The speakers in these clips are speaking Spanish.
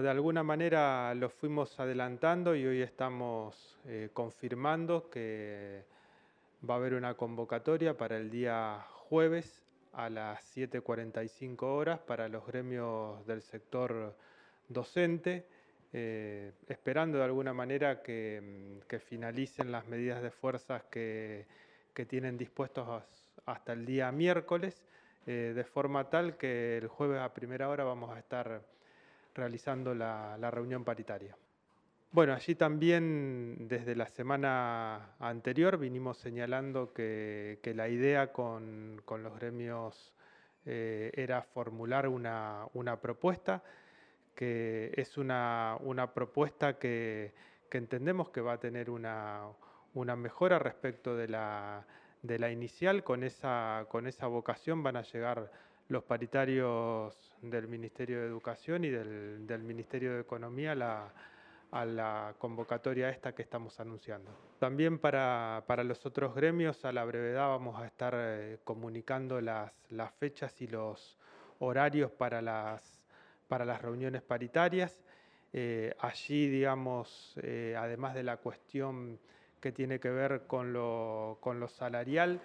De alguna manera lo fuimos adelantando y hoy estamos eh, confirmando que va a haber una convocatoria para el día jueves a las 7.45 horas para los gremios del sector docente, eh, esperando de alguna manera que, finalicen las medidas de fuerzas que, tienen dispuestos hasta el día miércoles, eh, de forma tal que el jueves a primera hora vamos a estar realizando la, reunión paritaria. Bueno, allí también desde la semana anterior vinimos señalando que, la idea con, los gremios eh, era formular una, propuesta, que es una, propuesta que, entendemos que va a tener una, mejora respecto de la, inicial, con esa, con esa vocación van a llegar los paritarios del Ministerio de Educación y del, Ministerio de Economía a la convocatoria esta que estamos anunciando. También para, los otros gremios, a la brevedad vamos a estar eh, comunicando las, fechas y los horarios para las, para las reuniones paritarias. Eh, allí, digamos, eh, además de la cuestión que tiene que ver con lo, con lo salarial,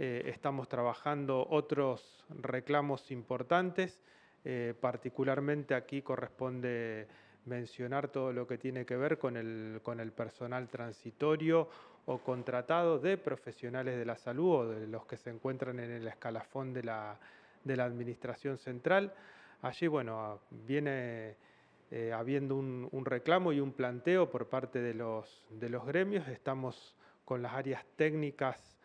eh, estamos trabajando otros reclamos importantes, eh, particularmente aquí corresponde mencionar todo lo que tiene que ver con el, con el personal transitorio o contratado de profesionales de la salud o de los que se encuentran en el escalafón de la, de la administración central. Allí, bueno, viene eh, habiendo un, un, reclamo y un planteo por parte de los, de los gremios. Estamos con las áreas técnicas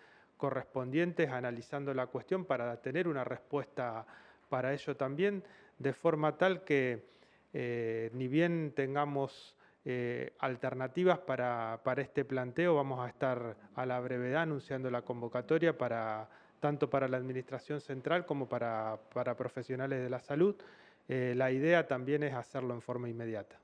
correspondientes analizando la cuestión para tener una respuesta para ello también, de forma tal que eh, ni bien tengamos eh, alternativas para, este planteo, vamos a estar a la brevedad anunciando la convocatoria para tanto para la Administración Central como para, profesionales de la salud. Eh, la idea también es hacerlo en forma inmediata.